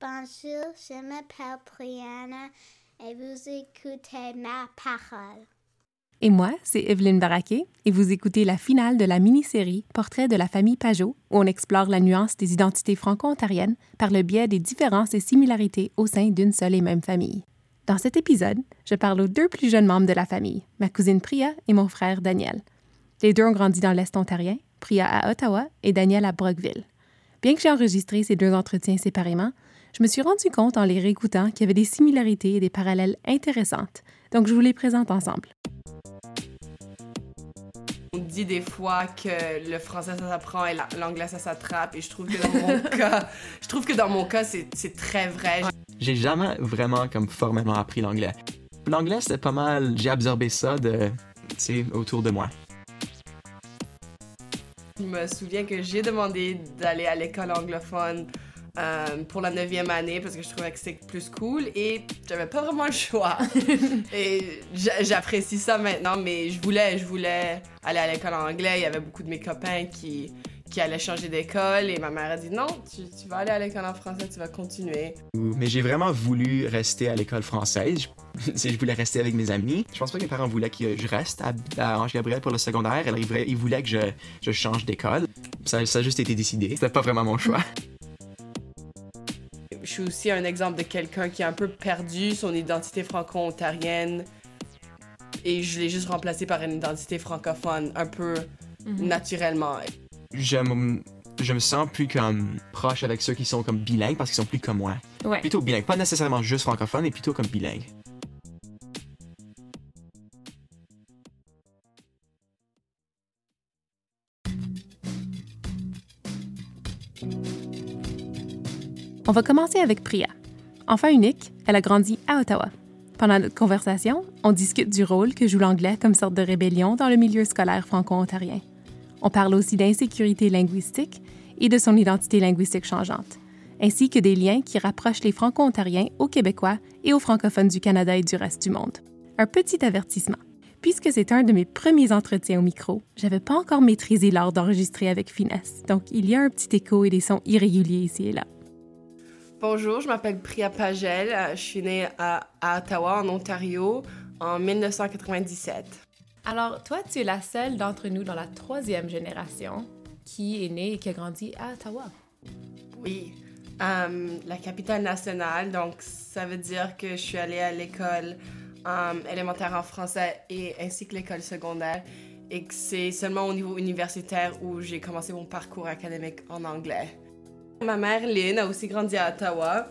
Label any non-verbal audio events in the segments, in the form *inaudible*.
Bonjour, je m'appelle Brianna et vous écoutez ma parole. Et moi, c'est Evelyne Baraquet et vous écoutez la finale de la mini-série Portrait de la famille Pajot où on explore la nuance des identités franco-ontariennes par le biais des différences et similarités au sein d'une seule et même famille. Dans cet épisode, je parle aux deux plus jeunes membres de la famille, ma cousine Priya et mon frère Daniel. Les deux ont grandi dans l'Est ontarien, Priya à Ottawa et Daniel à Brockville. Bien que j'ai enregistré ces deux entretiens séparément, je me suis rendu compte en les réécoutant qu'il y avait des similarités et des parallèles intéressantes, donc je vous les présente ensemble. On dit des fois que le français ça s'apprend et l'anglais ça s'attrape et je trouve que dans mon *laughs* cas, je trouve que dans mon cas c'est très vrai. J'ai jamais vraiment comme formellement appris l'anglais. L'anglais c'est pas mal, j'ai absorbé ça de, autour de moi. Je me souviens que j'ai demandé d'aller à l'école anglophone euh, pour la neuvième année parce que je trouvais que c'était plus cool et j'avais pas vraiment le choix. *laughs* et j'apprécie ça maintenant, mais je voulais, je voulais aller à l'école en anglais. Il y avait beaucoup de mes copains qui, qui allaient changer d'école et ma mère a dit non, tu, tu vas aller à l'école en français, tu vas continuer. Mais j'ai vraiment voulu rester à l'école française. Je, *laughs* je voulais rester avec mes amis. Je pense pas que mes parents voulaient que je reste à, à Ange Gabriel pour le secondaire. Ils, voulaient que je, je change d'école. Ça, ça a juste été décidé. C'était pas vraiment mon choix *laughs* je suis aussi un exemple de quelqu'un qui a un peu perdu son identité franco-ontarienne et je l'ai juste remplacé par une identité francophone un peu mhm. naturellement. Je me, je me sens plus comme proche avec ceux qui sont comme bilingues parce qu'ils sont plus comme moi. Ouais. Plutôt bilingues, pas nécessairement juste francophone, mais plutôt comme bilingues. On va commencer avec Priya. Enfant unique, elle a grandi à Ottawa. Pendant notre conversation, on discute du rôle que joue l'anglais comme sorte de rébellion dans le milieu scolaire franco-ontarien. On parle aussi d'insécurité linguistique et de son identité linguistique changeante, ainsi que des liens qui rapprochent les franco-ontariens aux Québécois et aux francophones du Canada et du reste du monde. Un petit avertissement. Puisque c'est un de mes premiers entretiens au micro, j'avais pas encore maîtrisé l'art d'enregistrer avec finesse, donc il y a un petit écho et des sons irréguliers ici et là. Bonjour, je m'appelle Priya Pagel. Euh, je suis née à, Ottawa, en Ontario, en 1997. Alors, toi, tu es la seule d'entre nous dans la troisième génération qui est née et qui a grandi à Ottawa. Oui, euh, la capitale nationale. Donc, ça veut dire que je suis allée à l'école euh, élémentaire en français et ainsi que l'école secondaire. Et que c'est seulement au niveau universitaire où j'ai commencé mon parcours académique en anglais. Ma mère, Lynn, a aussi grandi à Ottawa.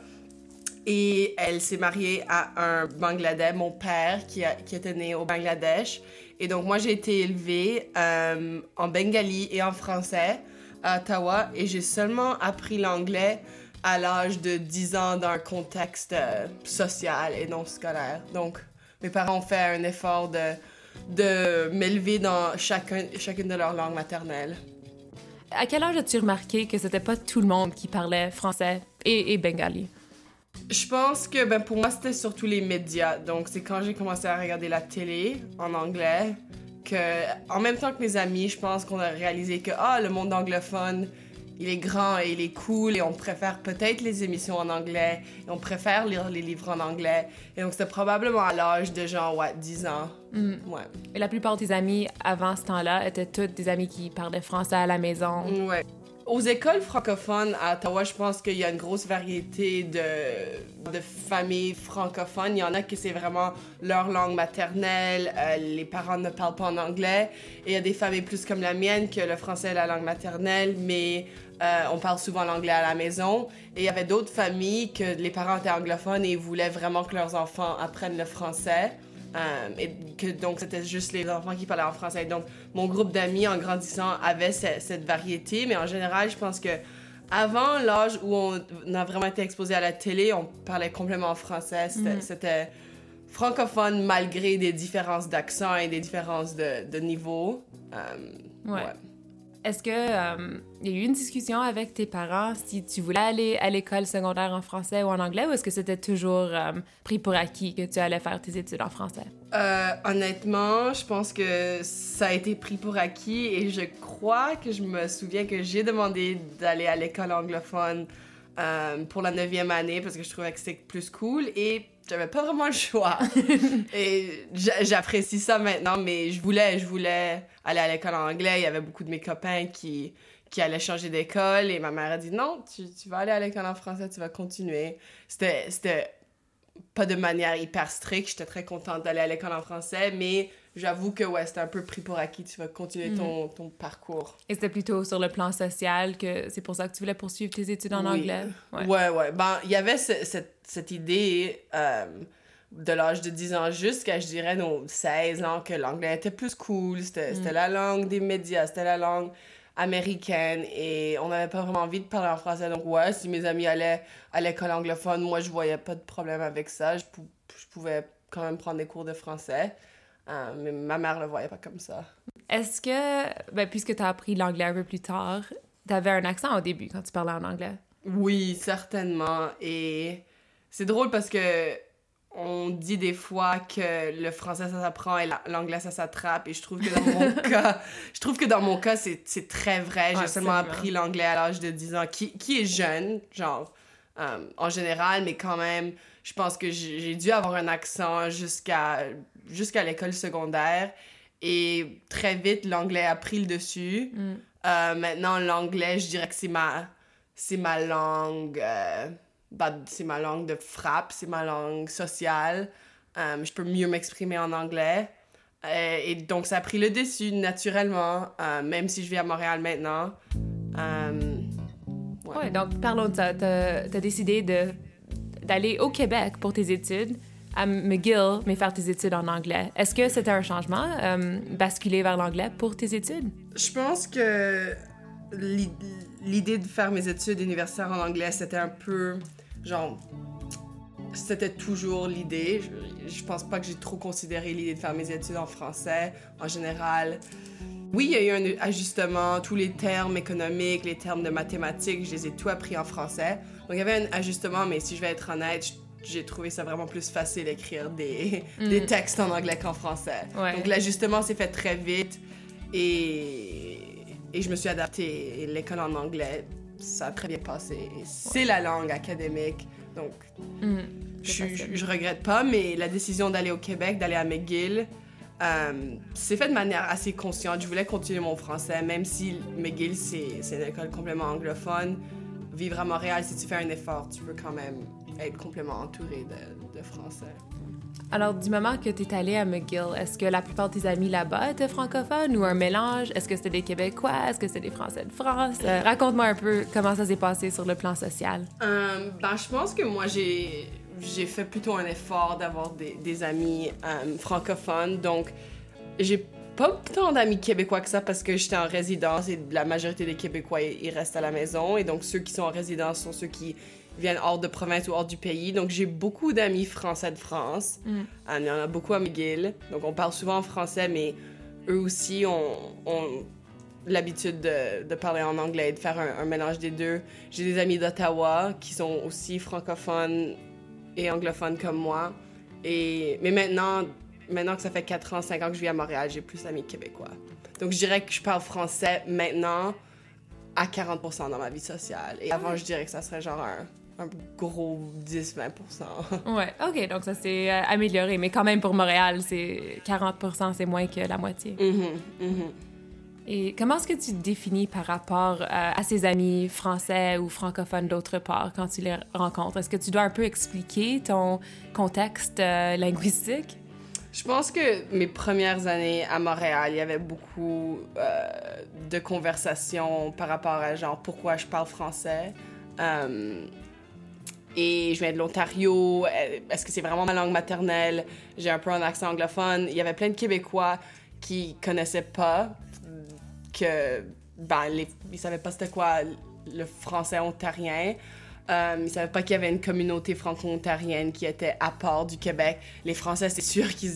Et elle s'est mariée à un Bangladais, mon père, qui, qui était né au Bangladesh. Et donc, moi, j'ai été élevée euh, en bengali et en français à Ottawa. Et j'ai seulement appris l'anglais à l'âge de 10 ans dans un contexte euh, social et non scolaire. Donc, mes parents ont fait un effort de, de m'élever dans chacun, chacune de leurs langues maternelles. À quel âge as-tu remarqué que c'était pas tout le monde qui parlait français et, bengali? Je pense que ben, pour moi, c'était surtout les médias. Donc, c'est quand j'ai commencé à regarder la télé en anglais que, en même temps que mes amis, je pense qu'on a réalisé que ah, le monde anglophone, il est grand et il est cool et on préfère peut-être les émissions en anglais et on préfère lire les livres en anglais. Et donc, c'était probablement à l'âge de genre, ouais, 10 ans. Mm. Ouais. Et la plupart de tes amis avant ce temps-là étaient toutes des amis qui parlaient français à la maison. Ouais. Aux écoles francophones à Ottawa, je pense qu'il y a une grosse variété de, de familles francophones. Il y en a qui c'est vraiment leur langue maternelle, euh, les parents ne parlent pas en anglais. Et il y a des familles plus comme la mienne que le français est la langue maternelle, mais euh, on parle souvent l'anglais à la maison. Et il y avait d'autres familles que les parents étaient anglophones et voulaient vraiment que leurs enfants apprennent le français. Euh, et que donc c'était juste les enfants qui parlaient en français. Donc mon groupe d'amis en grandissant avait cette, variété, mais en général, je pense que avant l'âge où on a vraiment été exposé à la télé, on parlait complètement en français. C'était mhm. francophone malgré des différences d'accent et des différences de, niveau. Euh, ouais. Est-ce que euh, il y a eu une discussion avec tes parents si tu voulais aller à l'école secondaire en français ou en anglais ou est-ce que c'était toujours euh, pris pour acquis que tu allais faire tes études en français? Euh, honnêtement, je pense que ça a été pris pour acquis et je crois que je me souviens que j'ai demandé d'aller à l'école anglophone pour la neuvième année parce que je trouvais que c'était plus cool et j'avais pas vraiment le choix. *laughs* et j'a- j'apprécie ça maintenant, mais je voulais, je voulais aller à l'école en anglais. Il y avait beaucoup de mes copains qui, qui allaient changer d'école et ma mère a dit non, tu, tu vas aller à l'école en français, tu vas continuer. C'était pas de manière hyper stricte. J'étais très contente d'aller à l'école en français, mais j'avoue que ouais, c'était un peu pris pour acquis. Tu vas continuer ton, ton parcours. Et c'était plutôt sur le plan social que c'est pour ça que tu voulais poursuivre tes études en Oui. anglais? Ouais, ouais. Ben, il y avait ce- cette, cette idée euh, de l'âge de 10 ans jusqu'à, je dirais, nos 16 ans que l'anglais était plus cool. C'était c'était la langue des médias, c'était la langue américaine et on n'avait pas vraiment envie de parler en français. Donc, ouais, si mes amis allaient à l'école anglophone, moi, je voyais pas de problème avec ça. Je, pou- je pouvais quand même prendre des cours de français. Euh, mais ma mère le voyait pas comme ça. Est-ce que, ben, puisque tu as appris l'anglais un peu plus tard, tu avais un accent au début quand tu parlais en anglais? Oui, certainement. Et c'est drôle parce que on dit des fois que le français ça s'apprend et la- l'anglais ça s'attrape et je trouve que dans mon *laughs* cas je trouve que dans mon cas c'est très vrai j'ai seulement Absolument. appris l'anglais à l'âge de 10 ans qui, qui est jeune genre euh, en général mais quand même je pense que j'ai dû avoir un accent jusqu'à jusqu'à l'école secondaire et très vite l'anglais a pris le dessus Mm. euh, maintenant, l'anglais, je dirais que c'est ma, c'est ma langue, euh, bah, c'est ma langue de frappe, c'est ma langue sociale. Euh, je peux mieux m'exprimer en anglais. Et donc, ça a pris le dessus naturellement, même si je vis à Montréal maintenant. Ouais. Ouais, donc parlons de ça. Tu as, décidé d'aller au Québec pour tes études, à McGill, mais faire tes études en anglais. Est-ce que c'était un changement, euh, basculer vers l'anglais pour tes études? Je pense que l'i- l'idée de faire mes études universitaires en anglais, c'était un peu genre. C'était toujours l'idée. Je, je pense pas que j'ai trop considéré l'idée de faire mes études en français en général. Oui, il y a eu un ajustement, tous les termes économiques, les termes de mathématiques, je les ai tout appris en français. Donc il y avait un ajustement, mais si je vais être honnête, j'ai trouvé ça vraiment plus facile d'écrire des, des textes en anglais qu'en français. Ouais. Donc l'ajustement s'est fait très vite et, et je me suis adaptée. L'école en anglais, ça a très bien passé. C'est la langue académique, donc Mhm. je, je, je regrette pas, mais la décision d'aller au Québec, d'aller à McGill, euh, c'est fait de manière assez consciente. Je voulais continuer mon français, même si McGill, c'est une école complètement anglophone. Vivre à Montréal, si tu fais un effort, tu peux quand même être complètement entouré de, de français. Alors, du moment que tu es allé à McGill, est-ce que la plupart de tes amis là-bas étaient francophones ou un mélange? Est-ce que c'était des Québécois? Est-ce que c'était des Français de France? Euh, Raconte-moi un peu comment ça s'est passé sur le plan social. Euh, ben, je pense que moi, j'ai, j'ai fait plutôt un effort d'avoir des, des amis euh, francophones. Donc, j'ai pas tant d'amis québécois que ça parce que j'étais en résidence et la majorité des Québécois, ils restent à la maison. Et donc, ceux qui sont en résidence sont ceux qui viennent hors de province ou hors du pays. Donc, j'ai beaucoup d'amis français de France. Mm. Euh, Il y en a beaucoup à McGill. Donc, on parle souvent en français, mais eux aussi ont, ont l'habitude de, de parler en anglais et de faire un, un mélange des deux. J'ai des amis d'Ottawa qui sont aussi francophones et anglophones comme moi. Et, mais maintenant, maintenant que ça fait 4 ans, 5 ans que je vis à Montréal, j'ai plus d'amis québécois. Donc je dirais que je parle français maintenant à 40% dans ma vie sociale. Et avant, je dirais que ça serait genre un, un gros 10-20%. Ouais, OK, donc ça s'est euh, amélioré, mais quand même pour Montréal, c'est 40% c'est moins que la moitié. Mhm, mhm. Et comment est-ce que tu te définis par rapport euh, à ces amis français ou francophones d'autre part quand tu les rencontres? Est-ce que tu dois un peu expliquer ton contexte euh, linguistique? Je pense que mes premières années à Montréal, il y avait beaucoup euh, de conversations par rapport à genre pourquoi je parle français. Euh, et je viens de l'Ontario. Est-ce que c'est vraiment ma langue maternelle? J'ai un peu un accent anglophone. Il y avait plein de Québécois qui connaissaient pas que ben, ils savaient pas c'était quoi le français ontarien. Euh, ils savaient pas qu'il y avait une communauté franco-ontarienne qui était à part du Québec. Les Français, c'est sûr qu'ils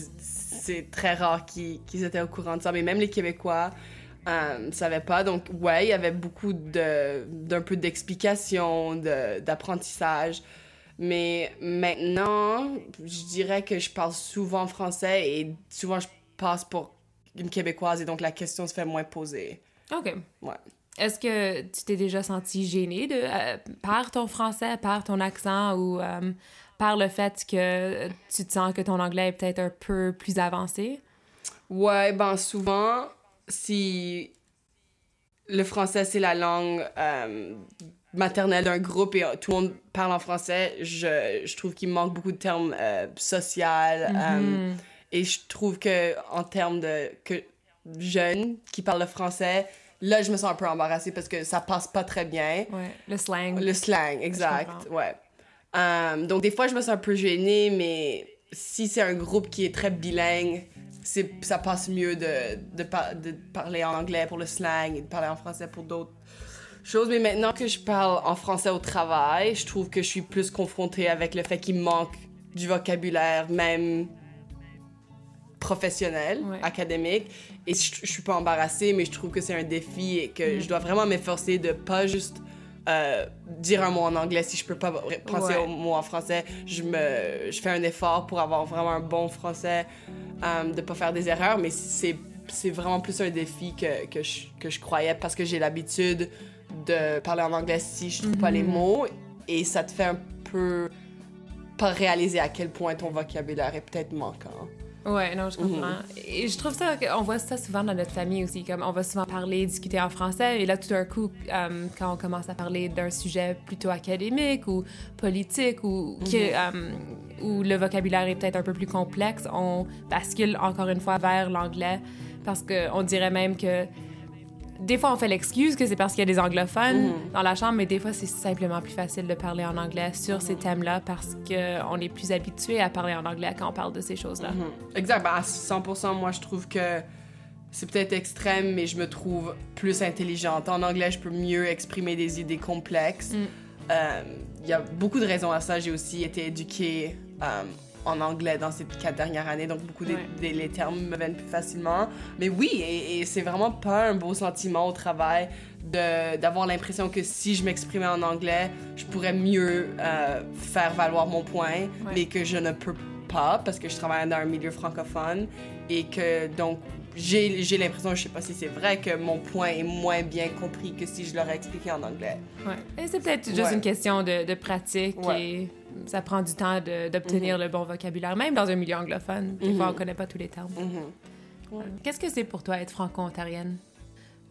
c'est très rare qu'ils étaient au courant de ça, mais même les Québécois, euh, savait pas. Donc, ouais, il y avait beaucoup de, d'un peu d'explication, de, d'apprentissage. Mais maintenant, je dirais que je parle souvent français et souvent je passe pour une Québécoise et donc la question se fait moins poser. OK. Ouais. Est-ce que tu t'es déjà senti gênée de, euh, par ton français, par ton accent ou euh, par le fait que tu te sens que ton anglais est peut-être un peu plus avancé? Ouais, ben souvent, si le français c'est la langue euh, maternelle d'un groupe et tout le monde parle en français, je, je trouve qu'il manque beaucoup de termes social. euh, et je trouve que en termes de que jeunes qui parlent le français, là je me sens un peu embarrassée parce que ça passe pas très bien. Ouais, le slang. Le slang, exact. Ouais. Euh, donc, des fois, je me sens un peu gênée, mais si c'est un groupe qui est très bilingue, c'est, ça passe mieux de, de, par- de parler en anglais pour le slang et de parler en français pour d'autres choses. Mais maintenant que je parle en français au travail, je trouve que je suis plus confrontée avec le fait qu'il manque du vocabulaire, même professionnel, Ouais. académique. Et je, je suis pas embarrassée, mais je trouve que c'est un défi et que je dois vraiment m'efforcer de pas juste euh, dire un mot en anglais si je peux pas penser Ouais. au mot en français. Je, me, je fais un effort pour avoir vraiment un bon français, euh, de pas faire des erreurs, mais c'est, c'est vraiment plus un défi que, que, je, que je croyais parce que j'ai l'habitude de parler en anglais si je trouve pas les mots et ça te fait un peu pas réaliser à quel point ton vocabulaire est peut-être manquant. Ouais, non, je comprends. Et je trouve ça, on voit ça souvent dans notre famille aussi, comme on va souvent parler, discuter en français, et là, tout d'un coup, euh, quand on commence à parler d'un sujet plutôt académique ou politique ou qui, euh, où le vocabulaire est peut-être un peu plus complexe, on bascule encore une fois vers l'anglais parce qu'on dirait même que des fois, on fait l'excuse que c'est parce qu'il y a des anglophones dans la chambre, mais des fois, c'est simplement plus facile de parler en anglais sur ces thèmes-là parce qu'on est plus habitué à parler en anglais quand on parle de ces choses-là. Exact, ben à 100%, moi je trouve que c'est peut-être extrême, mais je me trouve plus intelligente. En anglais, je peux mieux exprimer des idées complexes. Euh, Il y a beaucoup de raisons à ça. J'ai aussi été éduquée euh, en anglais dans ces quatre dernières années, donc beaucoup des, Ouais. des- les termes me viennent plus facilement. Mais oui, et, et c'est vraiment pas un beau sentiment au travail d'avoir l'impression que si je m'exprimais en anglais, je pourrais mieux euh, faire valoir mon point, Ouais. mais que je ne peux pas parce que je travaille dans un milieu francophone et que donc j'ai j'ai l'impression, je sais pas si c'est vrai, que mon point est moins bien compris que si je l'aurais expliqué en anglais. Ouais. Et c'est peut-être juste Ouais. une question de, de pratique Ouais. et ça prend du temps d'obtenir le bon vocabulaire, même dans un milieu anglophone. Des fois, on connaît pas tous les termes. Mhm. Euh, Qu'est-ce que c'est pour toi être franco-ontarienne?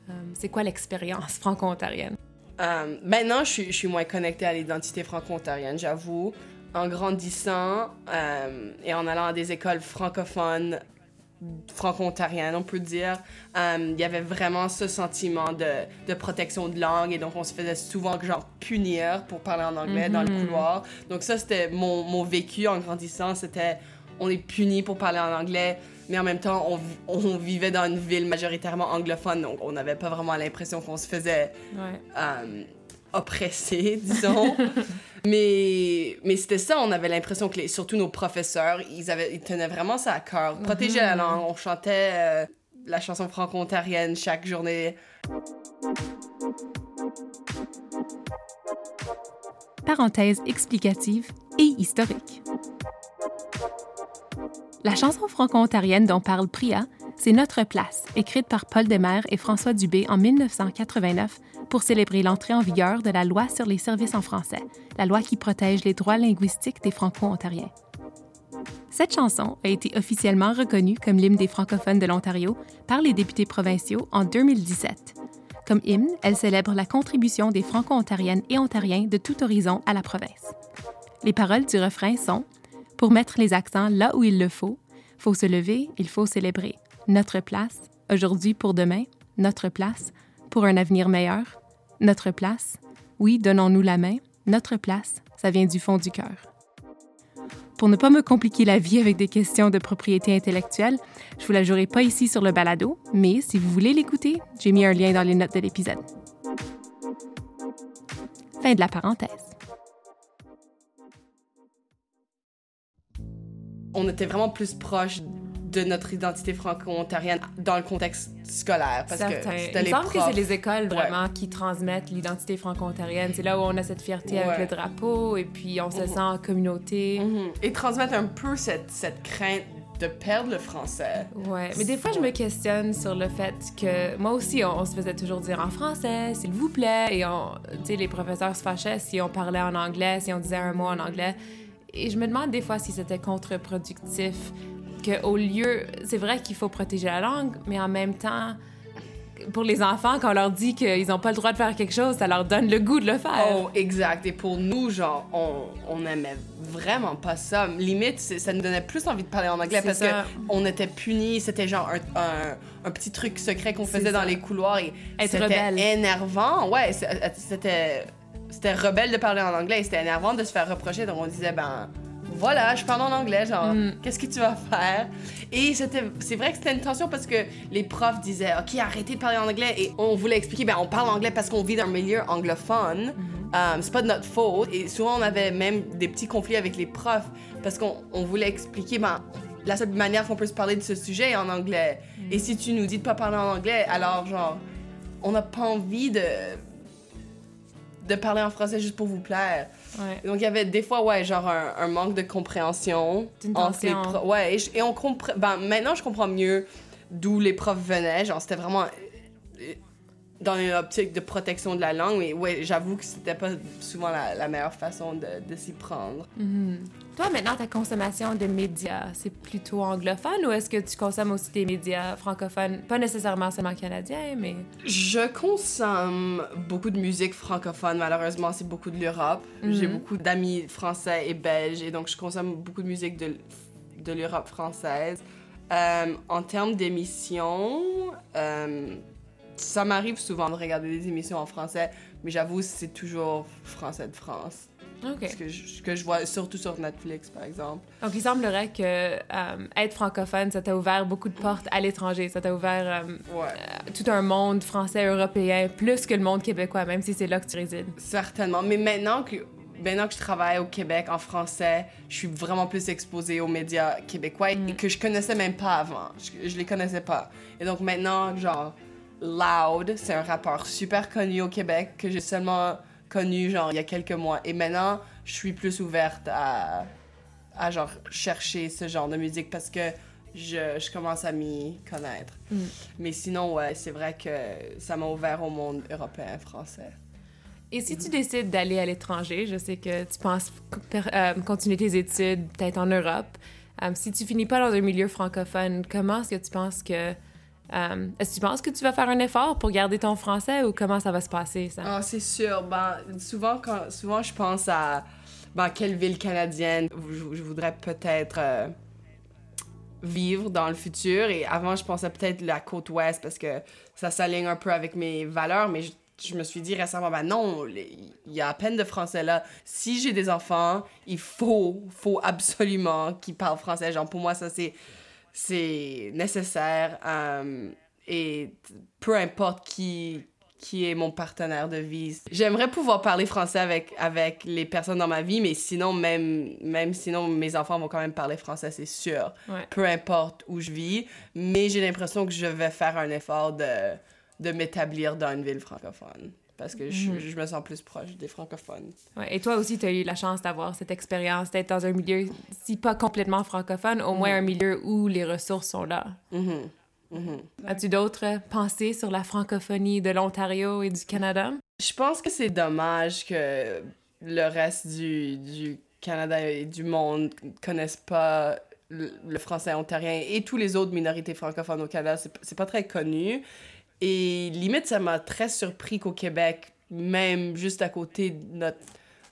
Euh, c'est quoi l'expérience *laughs* franco-ontarienne? Euh, maintenant, je suis, je suis moins connectée à l'identité franco-ontarienne, j'avoue. En grandissant euh, et en allant à des écoles francophones, franco-ontariennes, on peut dire, euh, il y avait vraiment ce sentiment de, de protection de langue et donc on se faisait souvent genre punir pour parler en anglais dans le couloir. Donc ça, c'était mon, mon vécu en grandissant, c'était on est puni pour parler en anglais, mais en même temps, on, on vivait dans une ville majoritairement anglophone, donc on n'avait pas vraiment l'impression qu'on se faisait Ouais. euh, oppressés, *laughs* disons. Mais mais c'était ça, on avait l'impression que les, surtout nos professeurs, ils, avaient, ils tenaient vraiment ça à cœur. Protéger la langue, on chantait euh, la chanson franco-ontarienne chaque journée. Parenthèse explicative et historique. La chanson franco-ontarienne dont parle Priya, c'est Notre place, écrite par Paul Demers et François Dubé en 1989 pour célébrer l'entrée en vigueur de la loi sur les services en français, la loi qui protège les droits linguistiques des franco-ontariens. Cette chanson a été officiellement reconnue comme l'hymne des francophones de l'Ontario par les députés provinciaux en 2017. Comme hymne, elle célèbre la contribution des franco-ontariennes et ontariens de tout horizon à la province. Les paroles du refrain sont Pour mettre les accents là où il le faut, faut se lever, il faut célébrer. Notre place, aujourd'hui pour demain, notre place, pour un avenir meilleur, notre place, oui, donnons-nous la main, notre place, ça vient du fond du cœur. Pour ne pas me compliquer la vie avec des questions de propriété intellectuelle, je vous la jouerai pas ici sur le balado, mais si vous voulez l'écouter, j'ai mis un lien dans les notes de l'épisode. Fin de la parenthèse. On était vraiment plus proche de notre identité franco-ontarienne dans le contexte scolaire. Parce Certain. que Il les me que profs. c'est les écoles vraiment qui transmettent l'identité franco-ontarienne. C'est là où on a cette fierté avec le drapeau et puis on se Mhm. sent en communauté. Mhm. Et transmettre un peu cette, cette crainte de perdre le français. Ouais, mais des fois, je me questionne sur le fait que moi aussi, on, on se faisait toujours dire en français, s'il vous plaît, et on, tu sais, les professeurs se fâchaient si on parlait en anglais, si on disait un mot en anglais. Et je me demande des fois si c'était contre-productif, que au lieu, c'est vrai qu'il faut protéger la langue, mais en même temps, pour les enfants, quand on leur dit qu'ils n'ont pas le droit de faire quelque chose, ça leur donne le goût de le faire. Oh, exact. Et pour nous, genre, on, on aimait vraiment pas ça. Limite, ça nous donnait plus envie de parler en anglais parce ça. que on était punis. C'était genre un, un, un petit truc secret qu'on faisait dans les couloirs et Être c'était énervant. Ouais, c'était c'était rebelle de parler en anglais. C'était énervant de se faire reprocher. Donc on disait ben voilà, je parle en anglais, genre, Mm. qu'est-ce que tu vas faire? Et c'était, c'est vrai que c'était une tension parce que les profs disaient, OK, arrêtez de parler en anglais. Et on voulait expliquer, ben, on parle anglais parce qu'on vit dans un milieu anglophone. Euh, c'est pas de notre faute. Et souvent, on avait même des petits conflits avec les profs parce qu'on on voulait expliquer, ben, la seule manière qu'on peut se parler de ce sujet est en anglais. Et si tu nous dis de pas parler en anglais, alors, genre, on n'a pas envie de de parler en français juste pour vous plaire. Ouais. Donc, il y avait des fois, ouais, genre un, un manque de compréhension. Entre les Ouais, et, je- et on comprend. Ben, maintenant, je comprends mieux d'où les profs venaient. Genre, c'était vraiment euh, dans une optique de protection de la langue. Mais ouais, j'avoue que c'était pas souvent la, la meilleure façon de, de s'y prendre. Mhm. Toi, maintenant, ta consommation de médias, c'est plutôt anglophone ou est-ce que tu consommes aussi des médias francophones? Pas nécessairement seulement canadiens, mais... Je consomme beaucoup de musique francophone. Malheureusement, c'est beaucoup de l'Europe. J'ai Mhm. beaucoup d'amis français et belges. Et donc, je consomme beaucoup de musique de, de l'Europe française. Euh, en termes d'émissions, euh, ça m'arrive souvent de regarder des émissions en français, mais j'avoue, c'est toujours français de France. OK. Ce que je, ce que je vois surtout sur Netflix, par exemple. Donc, il semblerait que euh, être francophone, ça t'a ouvert beaucoup de portes à l'étranger. Ça t'a ouvert euh, Ouais. euh, tout un monde français, européen, plus que le monde québécois, même si c'est là que tu résides. Certainement. Mais maintenant que, maintenant que je travaille au Québec en français, je suis vraiment plus exposée aux médias québécois et que je connaissais même pas avant. Je, je les connaissais pas. Et donc maintenant, genre, Loud, c'est un rappeur super connu au Québec que j'ai seulement connu, genre, il y a quelques mois. Et maintenant, je suis plus ouverte à, à genre, chercher ce genre de musique parce que je, je commence à m'y connaître. Mm. Mais sinon, ouais, c'est vrai que ça m'a ouvert au monde européen, français. Et si tu décides d'aller à l'étranger, je sais que tu penses euh, continuer tes études peut-être en Europe. Euh, si tu finis pas dans un milieu francophone, comment est-ce que tu penses que... euh, est-ce que tu penses que tu vas faire un effort pour garder ton français ou comment ça va se passer, ça? Ah, c'est sûr. Ben, souvent, souvent, je pense à ben, quelle ville canadienne je, voudrais peut-être euh, vivre dans le futur. Et avant, je pensais peut-être la côte ouest parce que ça s'aligne un peu avec mes valeurs, mais je, me suis dit récemment, ben non, il y a à peine de français là. Si j'ai des enfants, il faut, faut absolument qu'ils parlent français. Genre, pour moi, ça, c'est, c'est nécessaire. euh, et peu importe qui, qui est mon partenaire de vie. J'aimerais pouvoir parler français avec, avec les personnes dans ma vie, mais sinon, même, même sinon, mes enfants vont quand même parler français, c'est sûr. Ouais. Peu importe où je vis. Mais j'ai l'impression que je vais faire un effort de, de m'établir dans une ville francophone. Parce que je, Mhm. je me sens plus proche des francophones. Ouais, et toi aussi, tu as eu la chance d'avoir cette expérience, d'être dans un milieu, si pas complètement francophone, au moins un milieu où les ressources sont là. Mhm. Mhm. As-tu d'autres pensées sur la francophonie de l'Ontario et du Canada? Je pense que c'est dommage que le reste du, du Canada et du monde connaissent pas le, le français ontarien et tous les autres minorités francophones au Canada. C'est pas très connu. Et limite, ça m'a très surpris qu'au Québec, même juste à côté de notre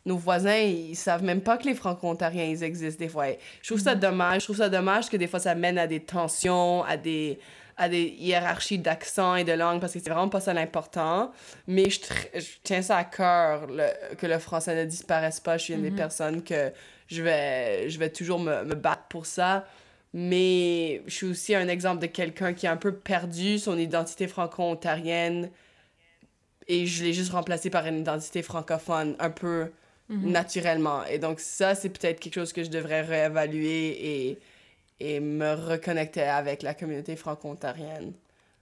nos voisins, ils savent même pas que les franco-ontariens, ils existent des fois. Je trouve ça dommage. Je trouve ça dommage que des fois, ça mène à des tensions, à des, à des hiérarchies d'accent et de langue, parce que c'est vraiment pas ça l'important. Mais je, tiens ça à cœur, le- que le français ne disparaisse pas. Je suis une des Mhm. personnes que je vais, je vais toujours me, me battre pour ça. Mais je suis aussi un exemple de quelqu'un qui a un peu perdu son identité franco-ontarienne et je l'ai juste remplacé par une identité francophone un peu Mhm. naturellement. Et donc ça, c'est peut-être quelque chose que je devrais réévaluer et, et me reconnecter avec la communauté franco-ontarienne.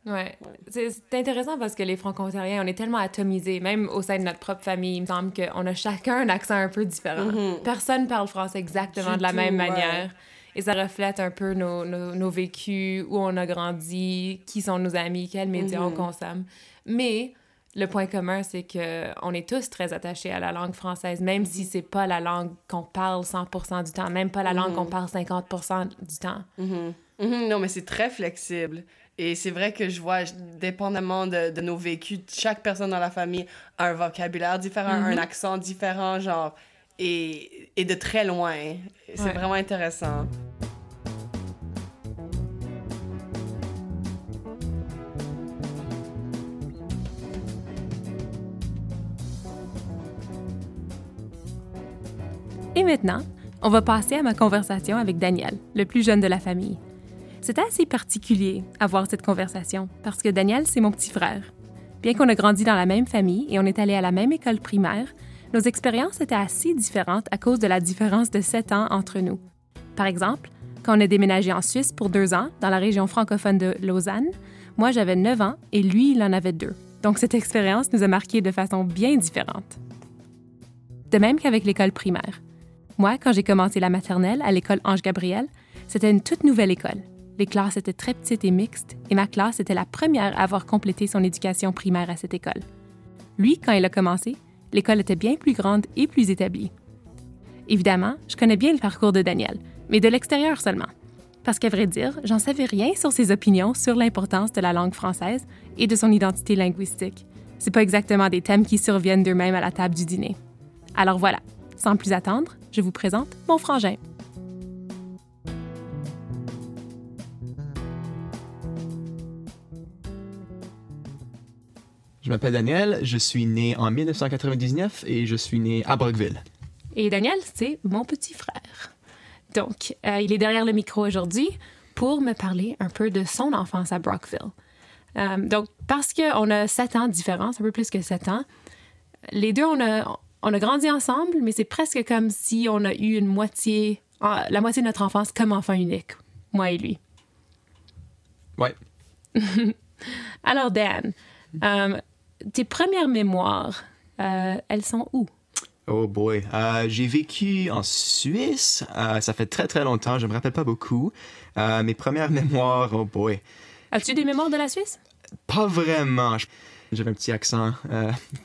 Ouais. C'est c'est intéressant parce que les franco-ontariens, on est tellement atomisés, même au sein de notre propre famille. Il me semble qu'on a chacun un accent un peu différent. Personne parle français exactement Du de la tout, même ouais. Et ça reflète un peu nos, nos, nos vécus, où on a grandi, qui sont nos amis, quels médias on consomme. Mais le point commun, c'est que on est tous très attachés à la langue française, même si c'est pas la langue qu'on parle 100% du temps, même pas la langue qu'on parle 50% du temps. Mhm, non, mais c'est très flexible. Et c'est vrai que je vois, dépendamment de, de nos vécus, chaque personne dans la famille a un vocabulaire différent, un accent différent, genre, et, et de très loin. C'est Ouais. vraiment intéressant. Et maintenant, on va passer à ma conversation avec Daniel, le plus jeune de la famille. C'était assez particulier avoir cette conversation parce que Daniel, c'est mon petit frère. Bien qu'on a grandi dans la même famille et on est allé à la même école primaire, nos expériences étaient assez différentes à cause de la différence de 7 ans entre nous. Par exemple, quand on a déménagé en Suisse pour deux ans, dans la région francophone de Lausanne, moi j'avais 9 ans et lui, il en avait deux. Donc cette expérience nous a marqués de façon bien différente. De même qu'avec l'école primaire. Moi, quand j'ai commencé la maternelle à l'école Ange-Gabriel, c'était une toute nouvelle école. Les classes étaient très petites et mixtes, et ma classe était la première à avoir complété son éducation primaire à cette école. Lui, quand il a commencé, l'école était bien plus grande et plus établie. Évidemment, je connais bien le parcours de Daniel, mais de l'extérieur seulement. Parce qu'à vrai dire, j'en savais rien sur ses opinions sur l'importance de la langue française et de son identité linguistique. C'est pas exactement des thèmes qui surviennent d'eux-mêmes à la table du dîner. Alors voilà, sans plus attendre, je vous présente mon frangin. Je m'appelle Daniel, je suis né en 1999 et je suis né à Brockville. Et Daniel, c'est mon petit frère. Donc, euh, il est derrière le micro aujourd'hui pour me parler un peu de son enfance à Brockville. Euh, donc, parce qu'on a sept ans de différence, un peu plus que sept ans, les deux, on a, on a grandi ensemble, mais c'est presque comme si on a eu une moitié, la moitié de notre enfance comme enfant unique, moi et lui. Ouais. *laughs* Alors, Dan, euh, tes premières mémoires, euh, elles sont où? Oh boy. Euh, j'ai vécu en Suisse. Euh, ça fait très très longtemps. Je me rappelle pas beaucoup. Euh, mes premières *laughs* mémoires, oh boy. As-tu des mémoires de la Suisse? Pas vraiment. J'avais un petit accent,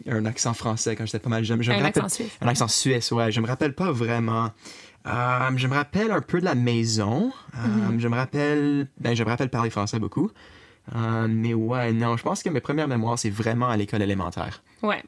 un accent français quand j'étais pas mal jeune. Je me Un rappelle- accent suisse. Un accent suisse, ouais. Je me rappelle pas vraiment. Je me rappelle un peu de la maison. Mm-hmm. Je me rappelle. Ben, je me rappelle parler français beaucoup. Euh, mais ouais, non, je pense que mes premières mémoires, c'est vraiment à l'école élémentaire. Ouais.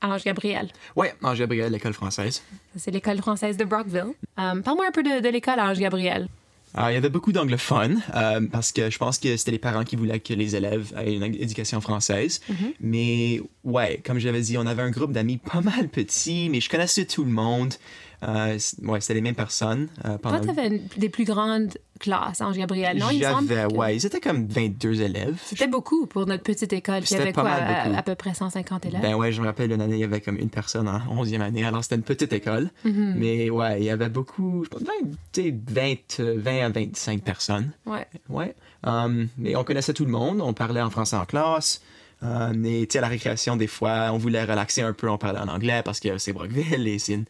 Ange Gabriel. Ouais, en Gabriel, l'école française. C'est l'école française de Brockville. Euh, Parle-moi un peu de, de l'école Ange Gabriel. Alors, il y avait beaucoup d'anglophones euh, parce que je pense que c'était les parents qui voulaient que les élèves aient une éducation française. Mais ouais, comme j'avais dit, on avait un groupe d'amis pas mal petit, mais je connaissais tout le monde. Euh, ouais, c'était les mêmes personnes. euh, Toi, pendant... tu avais des plus grandes classes, Ange Gabriel. Non, il me semble que ouais, ils étaient comme 22 élèves. C'était beaucoup pour notre petite école qui C'était avait pas quoi, mal à, beaucoup. à peu près 150 élèves? Ben ouais, je me rappelle une année, il y avait comme une personne en 11e année, alors c'était une petite école. Mm-hmm. Mais ouais, il y avait beaucoup, je pense, 20, tu sais, 20, euh, 20 à 25 personnes. Ouais. Ouais. Um, mais on connaissait tout le monde, on parlait en français en classe. Euh, mais tu sais, à la récréation, des fois, on voulait relaxer un peu, on parlait en anglais parce que c'est Brockville et c'est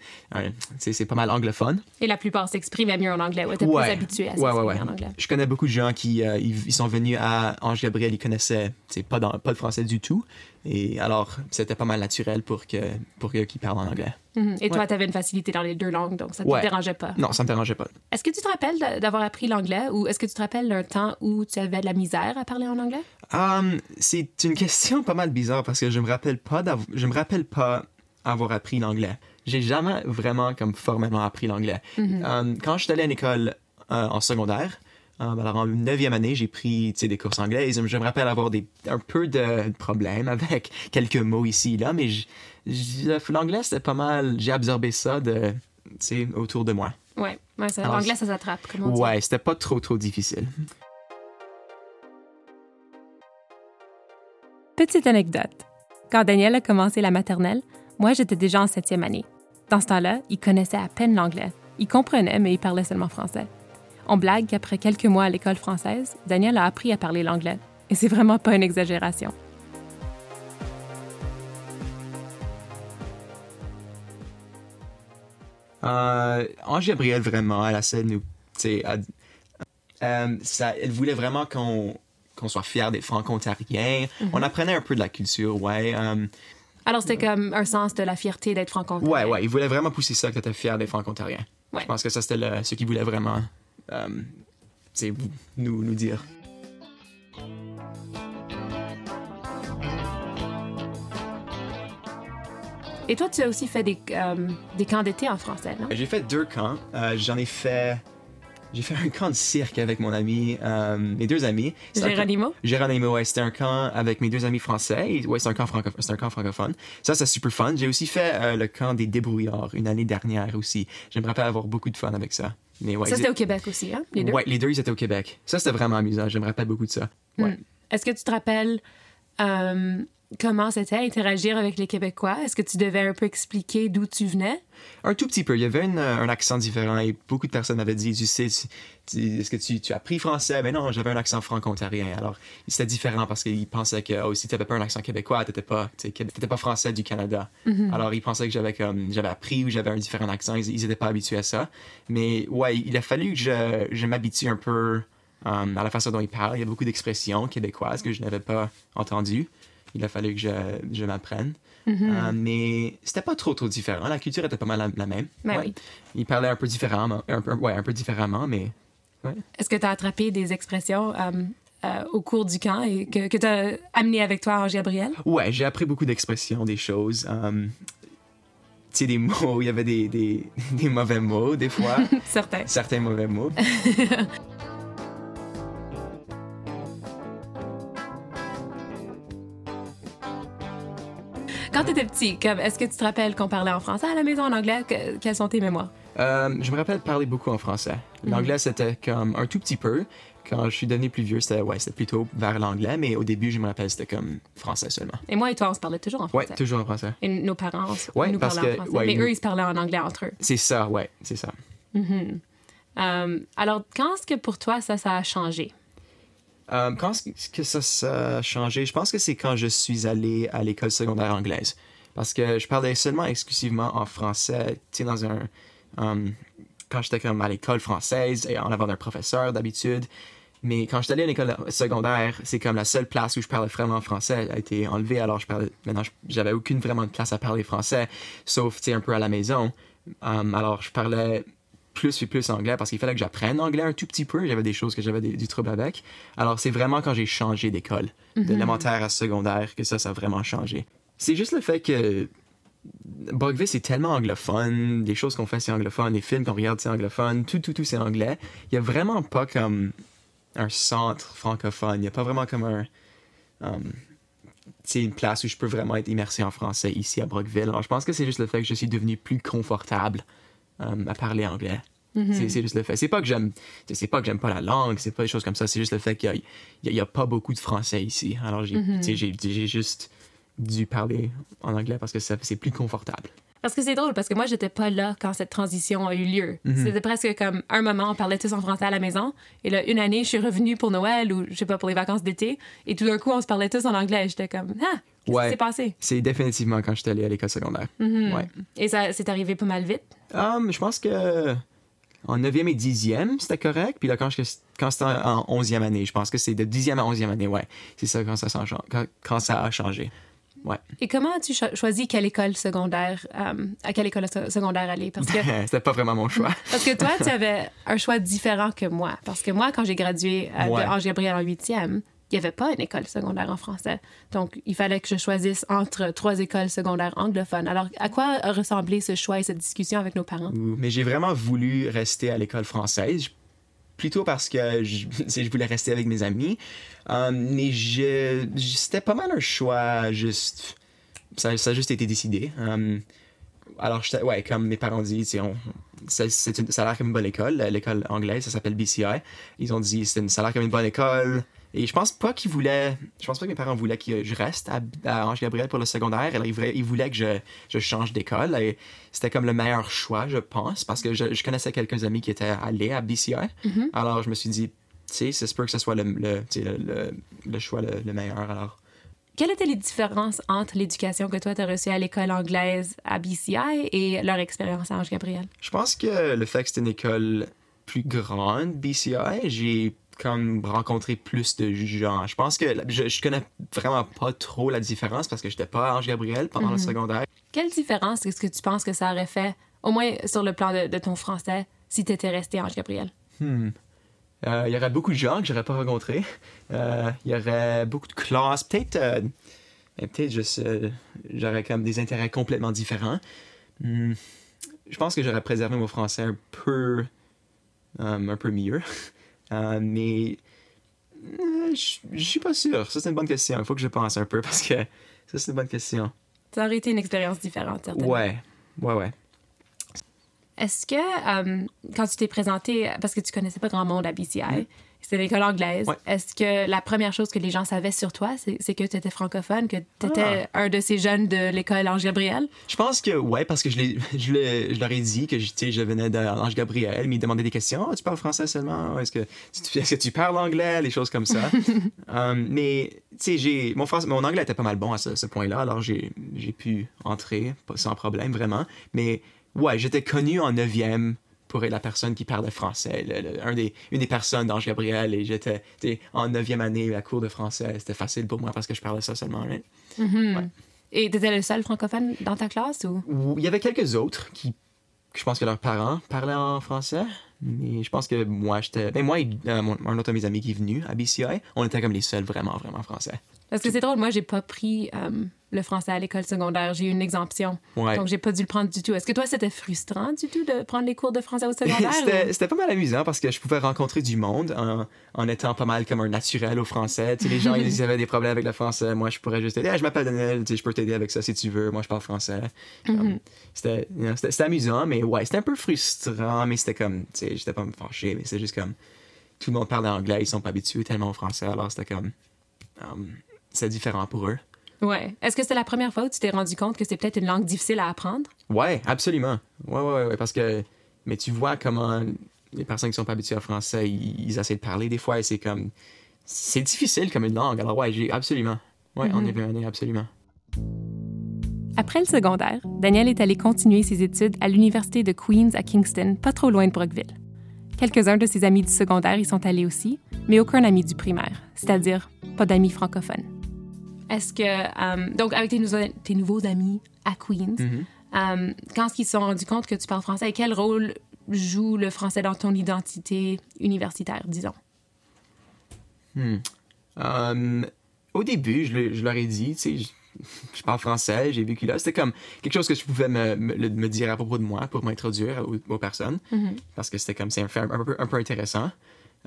c'est pas mal anglophone. Et la plupart s'exprimaient mieux en anglais. Ouais, t'es Ouais. plus habitué à ouais, s'exprimer ouais. en anglais. Je connais beaucoup de gens qui euh, ils, sont venus à Ange Gabriel, ils connaissaient pas, dans, pas de français du tout. Et alors, c'était pas mal naturel pour que pour que- qu'ils parlent en anglais. Mhm. Et toi, Ouais. tu avais une facilité dans les deux langues, donc ça te Ouais. dérangeait pas? Non, ça me dérangeait pas. Est-ce que tu te rappelles d'a- d'avoir appris l'anglais ou est-ce que tu te rappelles d'un temps où tu avais de la misère à parler en anglais? Um, c'est une question pas mal bizarre parce que je me rappelle pas d'av- je me rappelle pas avoir appris l'anglais. J'ai jamais vraiment comme formellement appris l'anglais. Um, quand je suis allé à une école euh, en secondaire, alors en neuvième année, j'ai pris des courses anglaises. Je me rappelle avoir des, un peu de problèmes avec quelques mots ici et là, mais l'anglais c'était pas mal. J'ai absorbé ça de, autour de moi. Ouais, ouais ça- Alors, l'anglais, ça s'attrape. Ouais, c'était pas trop trop difficile. Petite anecdote. Quand Daniel a commencé la maternelle, moi, j'étais déjà en septième année. Dans ce temps-là, il connaissait à peine l'anglais. Il comprenait, mais il parlait seulement français. On blague qu'après quelques mois à l'école française, Daniel a appris à parler l'anglais. Et c'est vraiment pas une exagération. Euh, Ange Gabriel, vraiment, elle essaie de nous. elle, euh, ça, elle voulait vraiment qu'on qu'on soit fiers des franco-ontariens. On apprenait un peu de la culture, ouais. euh, Alors, c'était comme un sens de la fierté d'être franco-ontarien. ouais, ouais. Il voulait vraiment pousser ça, que tu étais fier des franco-ontariens. Ouais. Je pense que ça, c'était ce qu'il voulait vraiment euh, tu sais, nous, nous dire. Et toi, tu as aussi fait des, euh, des camps d'été en français, non? J'ai fait deux camps. Euh, J'en ai fait. J'ai fait un camp de cirque avec mon ami, euh, mes deux amis. C'est un camp- Géronimo? Géronimo, ouais, c'était un camp avec mes deux amis français. Et, ouais, c'est un camp francophone. C'est un camp francophone. Ça, c'est super fun. J'ai aussi fait euh, le camp des débrouillards une année dernière aussi. J'aimerais pas avoir beaucoup de fun avec ça. Mais ouais, Ça, c'était au Québec aussi, hein? Les deux? Ouais, les deux, ils étaient au Québec. Ça, c'était vraiment amusant. J'aimerais pas beaucoup de ça. Ouais. Est-ce que tu te rappelles euh, comment c'était interagir avec les Québécois? Est-ce que tu devais un peu expliquer d'où tu venais? Un tout petit peu. Il y avait une, un accent différent et beaucoup de personnes m'avaient dit, tu sais, est-ce que tu, tu as appris français? Mais non, j'avais un accent franco-ontarien. Alors, c'était différent parce qu'ils pensaient que oh, si tu n'avais pas un accent québécois, tu n'étais pas, pas français du Canada. Alors, ils pensaient que j'avais comme j'avais appris ou j'avais un différent accent. Ils n'étaient pas habitués à ça. Mais ouais, il a fallu que je, je m'habitue un peu euh, à la façon dont ils parlent. Il y a beaucoup d'expressions québécoises que je n'avais pas entendues. Il a fallu que je, je m'apprenne. Euh, mais c'était pas trop trop différent. La culture était pas mal la, la même. Ben Ouais. oui. Il parlait un peu différemment, un peu, ouais, un peu différemment, mais Est-ce que tu as attrapé des expressions euh, euh, au cours du camp et que, que tu as amené avec toi en Gabriel? ouais, j'ai appris beaucoup d'expressions, des choses. tu sais, des mots, il y avait des, des, *laughs* des mauvais mots, des fois, *laughs* Certain. certains mauvais mots. *laughs* Quand tu étais petit, comme, est-ce que tu te rappelles qu'on parlait en français à la maison, en anglais? Que- quelles sont tes mémoires? Euh, je me rappelle parler beaucoup en français. L'anglais, c'était comme un tout petit peu. Quand je suis devenu plus vieux, c'était ouais, c'était plutôt vers l'anglais, mais au début, je me rappelle, c'était comme français seulement. Et moi et toi, on se parlait toujours en Ouais, français. toujours en français. Et nos parents Ouais, nous parce parlaient en que- français. ouais, Mais nous- eux, ils se parlaient en anglais entre eux. C'est ça, ouais, c'est ça. Euh, alors, quand est-ce que pour toi, ça, ça a changé? Euh, quand est-ce que ça, ça a changé? Je pense que c'est quand je suis allé à l'école secondaire anglaise. Parce que je parlais seulement exclusivement en français, tu sais, dans un... um, quand j'étais comme à l'école française et en avant d'un professeur d'habitude. Mais quand j'étais allé à l'école secondaire, c'est comme la seule place où je parlais vraiment français a été enlevée. Alors je parlais, maintenant, j'avais aucune vraiment de place à parler français, sauf, tu sais, un peu à la maison. Um, alors je parlais plus et plus anglais parce qu'il fallait que j'apprenne anglais un tout petit peu. J'avais des choses que j'avais du trouble avec. Alors, c'est vraiment quand j'ai changé d'école, d'élémentaire à secondaire, que ça, ça a vraiment changé. C'est juste le fait que Brockville, c'est tellement anglophone. Les choses qu'on fait, c'est anglophone. Les films qu'on regarde, c'est anglophone. Tout, tout, tout, c'est anglais. Il n'y a vraiment pas comme un centre francophone. Il n'y a pas vraiment comme un. um, c'est une place où je peux vraiment être immersé en français ici à Brockville. Alors, je pense que c'est juste le fait que je suis devenu plus confortable um, à parler anglais. C'est- C'est juste le fait. C'est pas que j'aime, c'est pas que j'aime pas la langue, c'est pas des choses comme ça. C'est juste le fait qu'il y a, y pas beaucoup de français ici. Alors j'ai, sais, j'ai, j'ai juste dû parler en anglais parce que c'est plus confortable. Parce que c'est drôle, parce que moi, j'étais pas là quand cette transition a eu lieu. Mhm. C'était presque comme un moment, on parlait tous en français à la maison. Et là, une année, je suis revenue pour Noël ou, je sais pas, pour les vacances d'été. Et tout d'un coup, on se parlait tous en anglais. J'étais comme, ah, qu'est-ce Ouais. qui s'est passé? C'est définitivement quand j'étais allé à l'école secondaire. Ouais. Et ça, c'est arrivé pas mal vite? Um, je pense que en 9e et 10e, c'était correct. Puis là, quand, je, quand c'était en 11e année, je pense que c'est de 10e à 11e année, ouais. C'est ça quand ça, s'en- quand, quand ça a changé. Ouais. Et comment as-tu cho- choisi quelle école secondaire, euh, à quelle école se- secondaire aller? Parce que, *laughs* c'était pas vraiment mon choix. *laughs* parce que toi, tu avais un choix différent que moi. Parce que moi, quand j'ai gradué euh, Ouais. de Ange Gabriel en huitième, il n'y avait pas une école secondaire en français. Donc, il fallait que je choisisse entre trois écoles secondaires anglophones. Alors, à quoi a ressemblé ce choix et cette discussion avec nos parents? Mais j'ai vraiment voulu rester à l'école française, plutôt parce que je, *laughs* je voulais rester avec mes amis. Euh, mais je, c'était pas mal un choix, juste. Ça, a juste été décidé. Euh, alors, ouais, comme mes parents disent, on- c'est une- ça a l'air comme une bonne école, l'école anglaise, ça s'appelle BCI. Ils ont dit, une- ça a l'air comme une bonne école. Et je pense pas qu'ils voulaient. Je pense pas que mes parents voulaient que je reste à, à Ange Gabriel pour le secondaire. Alors, ils, voulaient, que je, je change d'école. Et c'était comme le meilleur choix, je pense, parce que je, je connaissais quelques amis qui étaient allés à BCI. Alors, je me suis dit, tu sais, c'est sûr que ce soit le, le, le, le, choix le, le meilleur. Alors, Quelles étaient les différences entre l'éducation que toi, tu as reçue à l'école anglaise à BCI et leur expérience à Ange-Gabriel? je pense que le fait que c'était une école plus grande, BCI, j'ai comme rencontré plus de gens. Je pense que je, je connais vraiment pas trop la différence parce que j'étais pas Ange Gabriel pendant le secondaire. Quelle différence est-ce que tu penses que ça aurait fait, au moins sur le plan de, de ton français, si tu étais resté à Ange-Gabriel? Hmm. Euh, Il y aurait beaucoup de gens que j'aurais pas rencontrés. Euh, Il y aurait beaucoup de classes. Peut-être, euh, peut-être juste, j'aurais comme des intérêts complètement différents. Hmm. Je pense que j'aurais préservé mon français un peu, euh, un peu mieux. Euh, mais euh, je suis pas sûr. Ça c'est une bonne question. Il faut que je pense un peu parce que ça c'est une bonne question. Ça aurait été une expérience différente, certainement. Ouais, ouais, ouais. Est-ce que, euh, quand tu t'es présenté, parce que tu connaissais pas grand monde à BCI, c'était l'école anglaise, Ouais. est-ce que la première chose que les gens savaient sur toi, c'est c'est que tu étais francophone, que tu étais un de ces jeunes de l'école Ange-Gabriel? Je pense que ouais, parce que je, *laughs* leur ai dit que je, venais d'Ange Gabriel, mais ils demandaient des questions. Ah, tu parles français seulement? Est-ce que, tu- est-ce que tu parles anglais? Les choses comme ça. Um, *laughs* mais tu sais, j'ai mon, français, mon anglais était pas mal bon à ce, ce point-là, alors j'ai, pu entrer sans problème, vraiment. Mais ouais, j'étais connu en neuvième pour être la personne qui parlait français, le- le- un des, une des personnes d'Ange Gabriel, et j'étais en neuvième année à cours de français. C'était facile pour moi parce que je parlais ça seulement. right? Et tu étais le seul francophone dans ta classe ou? Ou- Il y avait quelques autres qui, je pense que leurs parents parlaient en français, mais je pense que moi, j'étais. Ben, moi et euh, mon- un autre de mes amis qui est venu à BCI, on était comme les seuls vraiment, vraiment français. Parce que c'est drôle, moi, j'ai pas pris euh, le français à l'école secondaire. J'ai eu une exemption. Ouais. Donc, j'ai pas dû le prendre du tout. Est-ce que toi, c'était frustrant du tout de prendre les cours de français au *laughs* secondaire? C'était ou- pas mal amusant parce que je pouvais rencontrer du monde en, en étant pas mal comme un naturel au français. Tu sais, les gens, *laughs* ils avaient des problèmes avec le français. Moi, je pourrais juste aider. Ah, je m'appelle Daniel, tu sais, je peux t'aider avec ça si tu veux. Moi, je parle français. C'était you know, c'était- amusant, mais ouais, c'était un peu frustrant, mais c'était comme, tu sais, j'étais pas fâché, mais c'est juste comme, tout le monde parle anglais, ils sont pas habitués tellement au français, alors c'était comme, um, c'est différent pour eux. Ouais. Est-ce que c'était la première fois où tu t'es rendu compte que c'est peut-être une langue difficile à apprendre? Ouais, absolument. Ouais, ouais, ouais, parce que, mais tu vois comment les personnes qui sont pas habituées au français, ils, ils essaient de parler des fois et c'est comme, c'est difficile comme une langue. Alors ouais, j'ai absolument. Ouais, en est année, absolument. Après le secondaire, Daniel est allé continuer ses études à l'Université de Queens à Kingston, pas trop loin de Brockville. Quelques-uns de ses amis du secondaire y sont allés aussi, mais aucun ami du primaire, c'est-à-dire pas d'amis francophones. Est-ce que, euh, donc avec tes, nou- tes nouveaux amis à Queens, euh, quand ils se sont rendus compte que tu parles français, quel rôle joue le français dans ton identité universitaire, disons? Um, au début, je, le- je leur ai dit, tu sais, je, je parle français, j'ai vécu là. C'était comme quelque chose que je pouvais me, me, le- me dire à propos de moi pour m'introduire aux, aux personnes. Parce que c'était comme, c'est un, peu, un peu intéressant.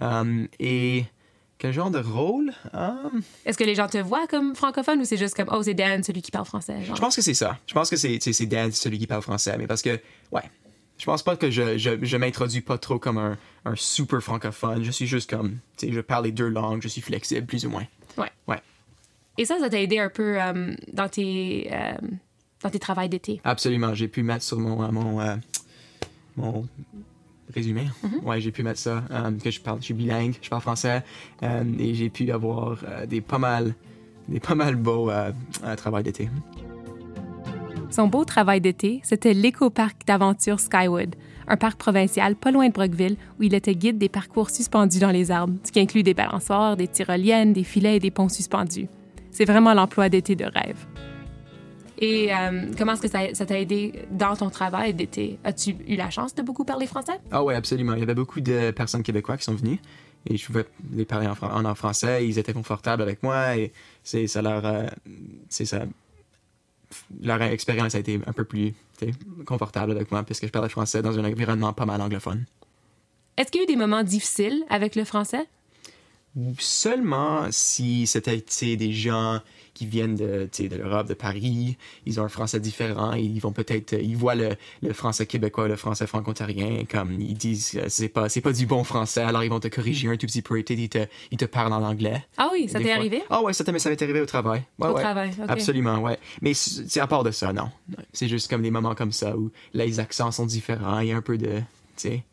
Um, et quel genre de rôle? Um, Est-ce que les gens te voient comme francophone ou c'est juste comme, oh, c'est Dan, celui qui parle français? genre? Je pense que c'est ça. Je pense que c'est, Dan, celui qui parle français. Mais parce que, ouais, je pense pas que je, je, je m'introduis pas trop comme un, un super francophone. Je suis juste comme, tu sais, je parle les deux langues, je suis flexible, plus ou moins. Ouais. Ouais, Et ça, ça t'a aidé un peu euh, dans tes euh, dans tes travails d'été? absolument. J'ai pu mettre sur mon, euh, mon, euh, mon résumé. Ouais, j'ai pu mettre ça, euh, que je parle, je suis bilingue, je parle français. euh, et j'ai pu avoir euh, des pas mal, des pas mal beaux travails d'été. Son beau travail d'été, c'était l'éco-parc d'aventure Skywood, un parc provincial pas loin de Brockville où il était guide des parcours suspendus dans les arbres, ce qui inclut des balançoires, des tyroliennes, des filets et des ponts suspendus. C'est vraiment l'emploi d'été de rêve. Et euh, comment est-ce que ça ça t'a aidé dans ton travail d'été? As-tu eu la chance de beaucoup parler français? Ah ouais, absolument. Il y avait beaucoup de personnes québécois qui sont venues et je pouvais les parler en, fran- en, en français. Ils étaient confortables avec moi et c'est ça leur euh, c'est ça leur expérience a été un peu plus confortable avec moi puisque je parlais français dans un environnement pas mal anglophone. Est-ce qu'il y a eu des moments difficiles avec le français? Seulement si c'était des gens qui viennent de, de l'Europe, de Paris, ils ont un français différent, ils vont peut-être, ils voient le, le français québécois, le français franco-ontarien, comme ils disent, euh, c'est pas, c'est pas du bon français, alors ils vont te corriger un tout petit peu, ils te, ils te parlent en anglais. Ah oui, ça t'est arrivé? Ah ouais, ça t'est- ça m'est arrivé au travail. Ouais, Au ouais. travail, ok. Absolument, ouais. Mais c'est à part de ça, non. C'est juste comme des moments comme ça où les accents sont différents, il y a un peu de,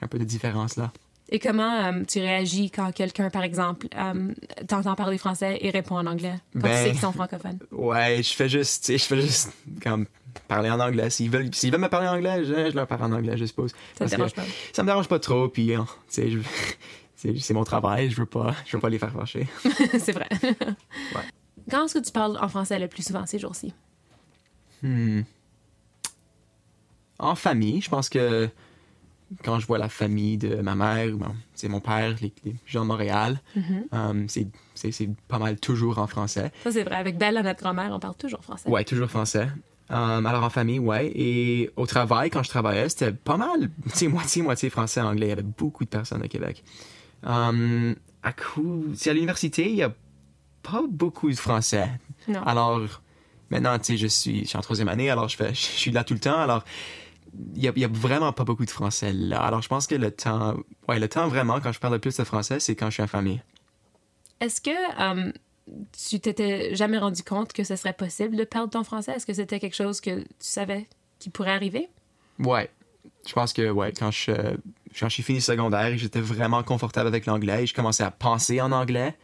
un peu de différence là. Et comment euh, tu réagis quand quelqu'un, par exemple, euh, t'entend parler français et répond en anglais? Quand Ben- tu sais qu'ils sont francophones? Ouais, je fais juste, je fais juste comme parler en anglais. S'ils veulent, s'ils veulent me parler en anglais, je, je leur parle en anglais, je suppose. Ça te dérange pas? Ça me dérange pas trop, puis hein, tu sais, je- *laughs* c'est c'est mon travail, je veux pas, je veux pas les faire fâcher. *laughs* c'est vrai. Quand est-ce que tu parles en français le plus souvent ces jours-ci? Hmm. En famille, je pense que quand je vois la famille de ma mère tu sais, mon père, les, les gens de Montréal, euh, c'est- c'est c'est pas mal toujours en français. Ça, c'est vrai. Avec Belle, notre grand-mère, on parle toujours français. Ouais, toujours français. Euh, alors en famille, ouais. Et au travail, quand je travaillais, c'était pas mal, *laughs* tu sais, moitié-moitié français, anglais. Il y avait beaucoup de personnes au Québec. Euh, à coup, à l'université, il y a pas beaucoup de français. Non. Alors, maintenant, tu sais, je suis, je suis en troisième année, alors je, fais, je suis là tout le temps, alors il y y a vraiment pas beaucoup de français là. Alors, je pense que le temps, ouais, le temps vraiment, quand je parle le plus de français, c'est quand je suis en famille. Est-ce que euh, tu t'étais jamais rendu compte que ce serait possible de perdre ton français? Est-ce que c'était quelque chose que tu savais qui pourrait arriver? Ouais. Je pense que, ouais, quand je, quand suis fini secondaire et j'étais vraiment confortable avec l'anglais et je commençais à penser en anglais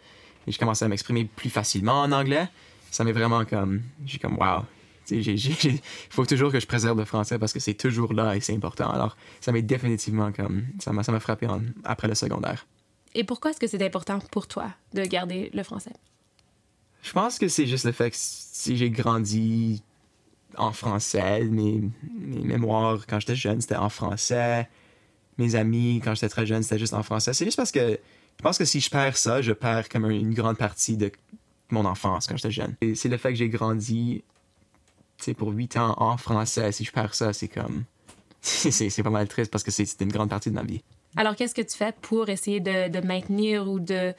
et je commençais à m'exprimer plus facilement en anglais, ça m'est vraiment comme, j'ai comme, wow. Il faut toujours que je préserve le français parce que c'est toujours là et c'est important. Alors, ça m'est définitivement comme, ça m'a ça m'a frappé en- après le secondaire. Et pourquoi est-ce que c'est important pour toi de garder le français? Je pense que c'est juste le fait que si j'ai grandi en français, mes, mes mémoires quand j'étais jeune, c'était en français. Mes amis, quand j'étais très jeune, c'était juste en français. C'est juste parce que je pense que si je perds ça, je perds comme une grande partie de mon enfance quand j'étais jeune. Et c'est le fait que j'ai grandi, pour huit ans en français. Si je perds ça, c'est comme. *laughs* C'est pas mal triste parce que c'est une grande partie de ma vie. Alors, qu'est-ce que tu fais pour essayer de, de maintenir ou de.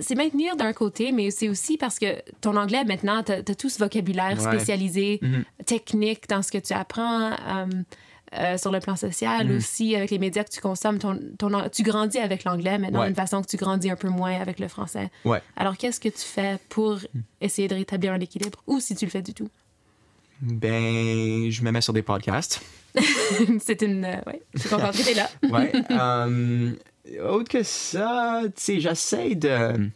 C'est maintenir d'un côté, mais c'est aussi parce que ton anglais, maintenant, tu as, tout ce vocabulaire Ouais. spécialisé, Mhm. technique dans ce que tu apprends, euh, euh, sur le plan social Mhm. aussi, avec les médias que tu consommes. Ton, ton, tu grandis avec l'anglais maintenant Ouais. d'une façon que tu grandis un peu moins avec le français. Ouais. Alors, qu'est-ce que tu fais pour essayer de rétablir un équilibre ou si tu le fais du tout? Ben, je me mets sur des podcasts. *laughs* c'est une. euh, ouais, *laughs* que t'es là. Ouais. *laughs* euh, autre que ça, tu sais, j'essaie de.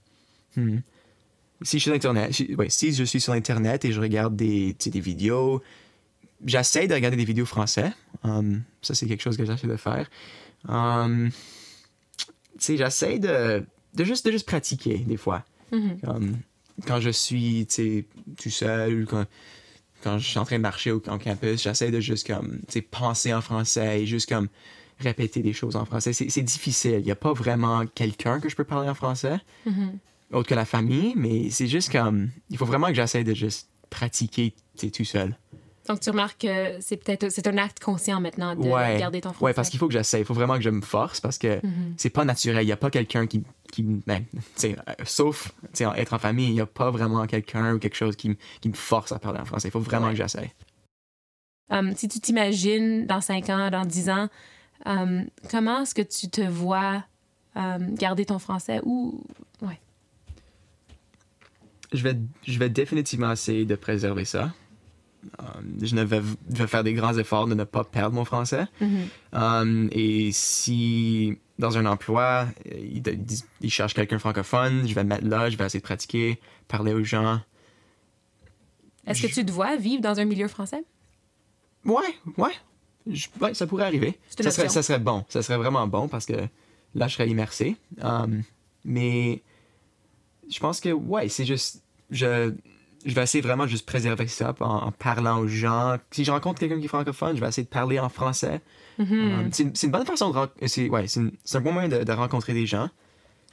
Hmm. Si je suis sur Internet, si, ouais, si je suis sur Internet et je regarde des, des vidéos, j'essaie de regarder des vidéos français. Um, ça, c'est quelque chose que j'essaie de faire. Um, tu sais, j'essaie de, de, juste, de juste pratiquer des fois. Comme, quand je suis, tu sais, tout seul, quand, quand je suis en train de marcher au, en campus, j'essaie de juste comme, penser en français et juste comme répéter des choses en français. C'est difficile. Il n'y a pas vraiment quelqu'un que je peux parler en français, Mhm. autre que la famille, mais c'est juste comme, il faut vraiment que j'essaie de juste pratiquer, tout seul. Donc, tu remarques que c'est peut-être c'est un acte conscient maintenant de Ouais. garder ton français. Ouais, parce qu'il faut que j'essaie. Il faut vraiment que je me force parce que Mhm. c'est pas naturel. Il n'y a pas quelqu'un qui. qui ben, euh, sauf être en famille, il n'y a pas vraiment quelqu'un ou quelque chose qui, qui me force à parler en français. Il faut vraiment Ouais. que j'essaie. Um, si tu t'imagines dans 5 ans, dans 10 ans, um, comment est-ce que tu te vois um, garder ton français ou. Ouais? Je vais, je vais définitivement essayer de préserver ça. Euh, je ne vais, vais faire des grands efforts de ne pas perdre mon français. Mhm. Um, et si dans un emploi, euh, ils, ils cherchent quelqu'un francophone, je vais me mettre là, je vais essayer de pratiquer, parler aux gens. Est-ce que tu te vois vivre dans un milieu français? Ouais, ouais. Je- ouais, ça pourrait arriver. Ça serait, ça serait bon. Ça serait vraiment bon parce que là, je serais immersé. Um, mais je pense que, ouais, c'est juste. Je, je vais essayer vraiment de juste préserver ça en, en parlant aux gens. Si je rencontre quelqu'un qui est francophone, je vais essayer de parler en français. Mhm. Um, c'est une- bonne façon de. C'est ouais, c'est un bon moyen de, de rencontrer des gens.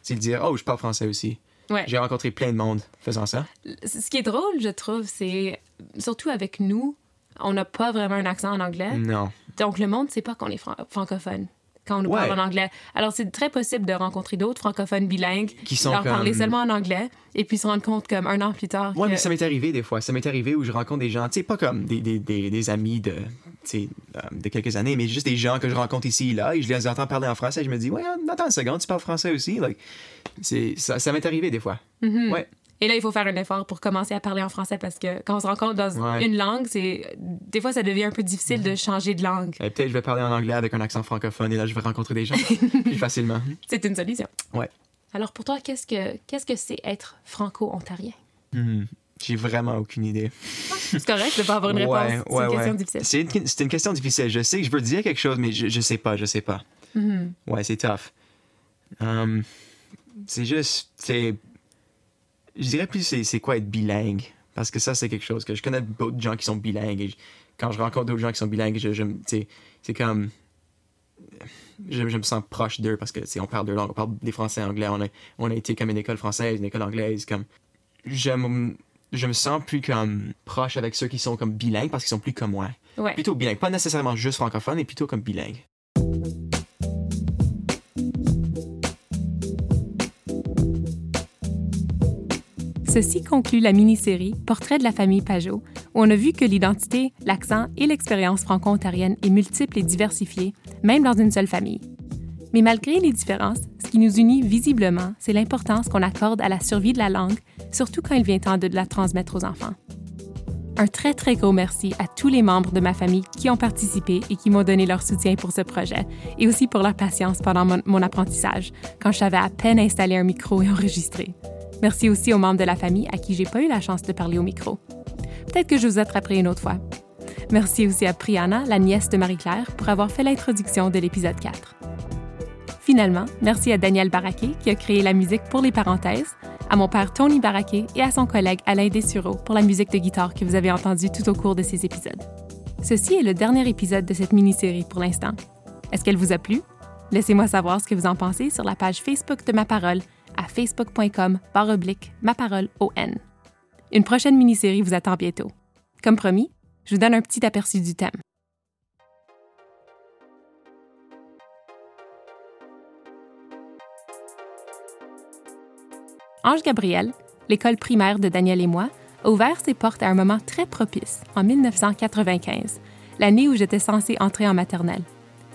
C'est de dire, oh, je parle français aussi. Ouais. J'ai rencontré plein de monde faisant ça. Ce qui est drôle, je trouve, c'est surtout avec nous, on n'a pas vraiment un accent en anglais. Non. Donc, le monde ne sait pas qu'on est fran- francophone. Quand on nous Ouais. parle en anglais. Alors, c'est très possible de rencontrer d'autres francophones bilingues Qui sont leur parler comme- seulement en anglais et puis se rendre compte comme un an plus tard. Que- mais ça m'est arrivé des fois. Ça m'est arrivé où je rencontre des gens, tu sais, pas comme des, des, des, des amis de, euh, de quelques années, mais juste des gens que je rencontre ici et là, et je les entends parler en français, et je me dis, ouais, attends une seconde, tu parles français aussi? Like, ça, ça m'est arrivé des fois. Mhm. Ouais. Et là, il faut faire un effort pour commencer à parler en français parce que quand on se rencontre dans Ouais. une langue, c'est des fois ça devient un peu difficile de changer de langue. Et peut-être je vais parler en anglais avec un accent francophone, et là, je vais rencontrer des gens *laughs* plus facilement. C'est une solution. Ouais. Alors pour toi, qu'est-ce que qu'est-ce que c'est être franco-ontarien? Hmm, J'ai vraiment aucune idée. C'est correct de pas avoir une réponse. Ouais, c'est une question ouais. difficile. C'est une, c'est une question difficile. Je sais que je veux dire quelque chose, mais je, je sais pas, je sais pas. Mhm. Ouais, c'est tough. Um, c'est juste, c'est. Je dirais plus c'est, c'est quoi être bilingue? Parce que ça, c'est quelque chose que je connais d'autres gens qui sont bilingues. Et je- quand je rencontre d'autres gens qui sont bilingues, je, je c'est comme. Je, je me sens proche d'eux parce que on parle deux langues, on parle des français et anglais. On a, on a été comme une école française, une école anglaise. Comme, je, me, je me sens plus comme proche avec ceux qui sont comme bilingues parce qu'ils sont plus comme moi. Ouais. Plutôt bilingue, pas nécessairement juste francophone, mais plutôt comme bilingue. Ceci conclut la mini-série Portrait de la famille Pajot, où on a vu que l'identité, l'accent et l'expérience franco-ontarienne est multiple et diversifiée, même dans une seule famille. Mais malgré les différences, ce qui nous unit visiblement, c'est l'importance qu'on accorde à la survie de la langue, surtout quand il vient temps de la transmettre aux enfants. Un très très gros merci à tous les membres de ma famille qui ont participé et qui m'ont donné leur soutien pour ce projet, et aussi pour leur patience pendant mon, mon apprentissage, quand je savais à peine installer un micro et enregistrer. Merci aussi aux membres de la famille à qui j'ai pas eu la chance de parler au micro. Peut-être que je vous attraperai une autre fois. Merci aussi à Priana, la nièce de Marie-Claire, pour avoir fait l'introduction de l'épisode 4. Finalement, merci à Daniel Baraquet qui a créé la musique pour les parenthèses, à mon père Tony Baraquet et à son collègue Alain Dessureau pour la musique de guitare que vous avez entendue tout au cours de ces épisodes. Ceci est le dernier épisode de cette mini-série pour l'instant. Est-ce qu'elle vous a plu? Laissez-moi savoir ce que vous en pensez sur la page Facebook de Ma Parole à facebook.com oblique Ma Parole ON. Une prochaine mini-série vous attend bientôt. Comme promis, je vous donne un petit aperçu du thème. Ange Gabriel, l'école primaire de Daniel et moi, a ouvert ses portes à un moment très propice, en 1995, l'année où j'étais censée entrer en maternelle.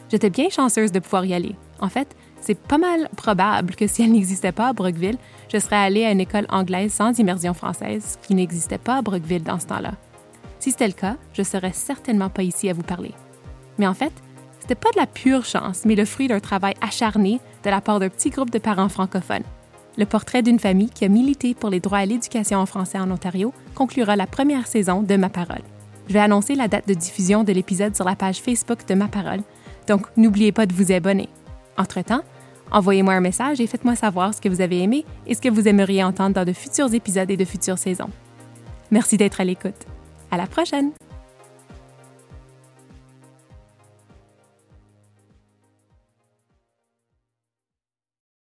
J'étais bien chanceuse de pouvoir y aller. En fait, c'est pas mal probable que si elle n'existait pas à Brockville, je serais allée à une école anglaise sans immersion française, qui n'existait pas à Brockville dans ce temps-là. Si c'était le cas, je serais certainement pas ici à vous parler. Mais en fait, c'était pas de la pure chance, mais le fruit d'un travail acharné de la part d'un petit groupe de parents francophones. Le portrait d'une famille qui a milité pour les droits à l'éducation en français en Ontario conclura la première saison de Ma Parole. Je vais annoncer la date de diffusion de l'épisode sur la page Facebook de Ma Parole, donc n'oubliez pas de vous abonner. Entre-temps, envoyez-moi un message et faites-moi savoir ce que vous avez aimé et ce que vous aimeriez entendre dans de futurs épisodes et de futures saisons. Merci d'être à l'écoute. À la prochaine!